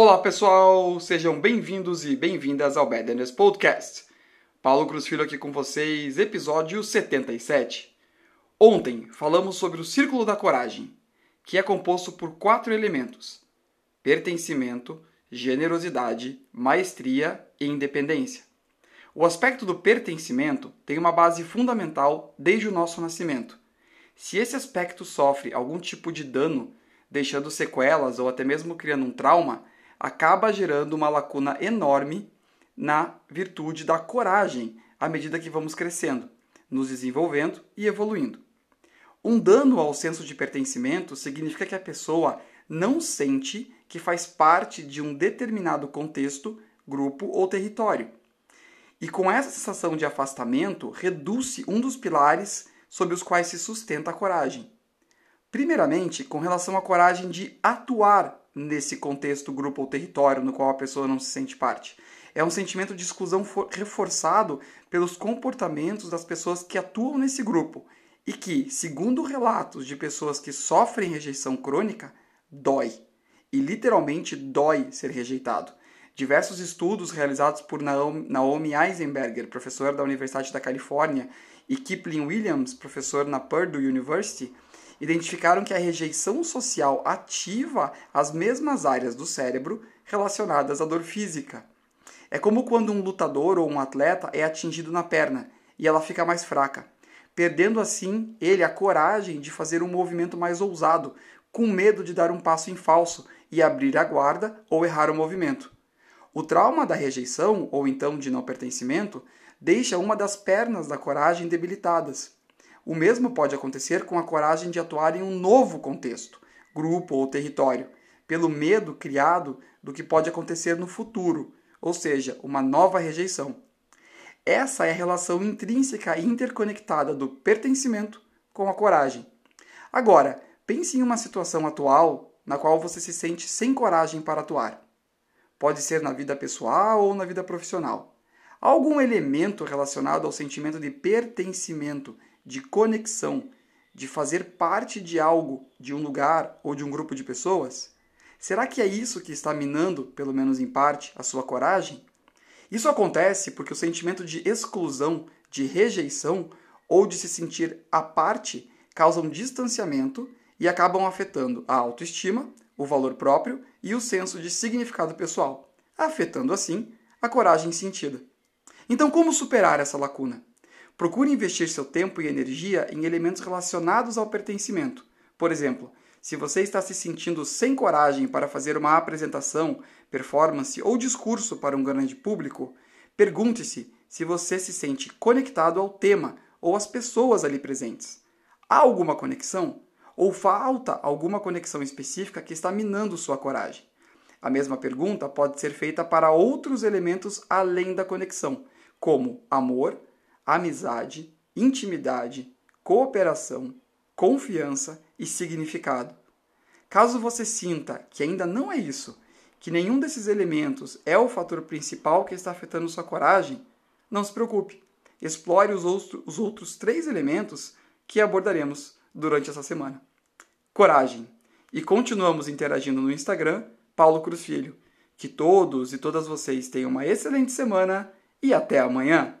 Olá pessoal, sejam bem-vindos e bem-vindas ao Badness Podcast. Paulo Cruz Filho aqui com vocês, episódio 77. Ontem falamos sobre o Círculo da Coragem, que é composto por quatro elementos: pertencimento, generosidade, maestria e independência. O aspecto do pertencimento tem uma base fundamental desde o nosso nascimento. Se esse aspecto sofre algum tipo de dano, deixando sequelas ou até mesmo criando um trauma, acaba gerando uma lacuna enorme na virtude da coragem à medida que vamos crescendo, nos desenvolvendo e evoluindo. Um dano ao senso de pertencimento significa que a pessoa não sente que faz parte de um determinado contexto, grupo ou território. E com essa sensação de afastamento, reduz-se um dos pilares sobre os quais se sustenta a coragem. Primeiramente, com relação à coragem de atuar nesse contexto, grupo ou território no qual a pessoa não se sente parte. É um sentimento de exclusão reforçado pelos comportamentos das pessoas que atuam nesse grupo e que, segundo relatos de pessoas que sofrem rejeição crônica, dói. E literalmente dói ser rejeitado. Diversos estudos realizados por Naomi Eisenberger, professora da Universidade da Califórnia, e Kipling Williams, professor na Purdue University, identificaram que a rejeição social ativa as mesmas áreas do cérebro relacionadas à dor física. É como quando um lutador ou um atleta é atingido na perna e ela fica mais fraca, perdendo assim ele a coragem de fazer um movimento mais ousado, com medo de dar um passo em falso e abrir a guarda ou errar o movimento. O trauma da rejeição, ou então de não pertencimento, deixa uma das pernas da coragem debilitadas o mesmo pode acontecer com a coragem de atuar em um novo contexto, grupo ou território, pelo medo criado do que pode acontecer no futuro, ou seja, uma nova rejeição. Essa é a relação intrínseca e interconectada do pertencimento com a coragem. Agora, pense em uma situação atual na qual você se sente sem coragem para atuar. Pode ser na vida pessoal ou na vida profissional. Algum elemento relacionado ao sentimento de pertencimento de conexão, de fazer parte de algo, de um lugar ou de um grupo de pessoas? Será que é isso que está minando, pelo menos em parte, a sua coragem? Isso acontece porque o sentimento de exclusão, de rejeição ou de se sentir à parte causam distanciamento e acabam afetando a autoestima, o valor próprio e o senso de significado pessoal, afetando assim a coragem sentida. Então, como superar essa lacuna? Procure investir seu tempo e energia em elementos relacionados ao pertencimento. Por exemplo, se você está se sentindo sem coragem para fazer uma apresentação, performance ou discurso para um grande público, pergunte-se se você se sente conectado ao tema ou às pessoas ali presentes. Há alguma conexão? Ou falta alguma conexão específica que está minando sua coragem? A mesma pergunta pode ser feita para outros elementos além da conexão, como amor, amizade, intimidade, cooperação, confiança e significado. Caso você sinta que ainda não é isso, que nenhum desses elementos é o fator principal que está afetando sua coragem, não se preocupe. Explore os, outro, os outros três elementos que abordaremos durante essa semana. Coragem. E continuamos interagindo no Instagram, Paulo Cruz Filho. Que todos e todas vocês tenham uma excelente semana e até amanhã!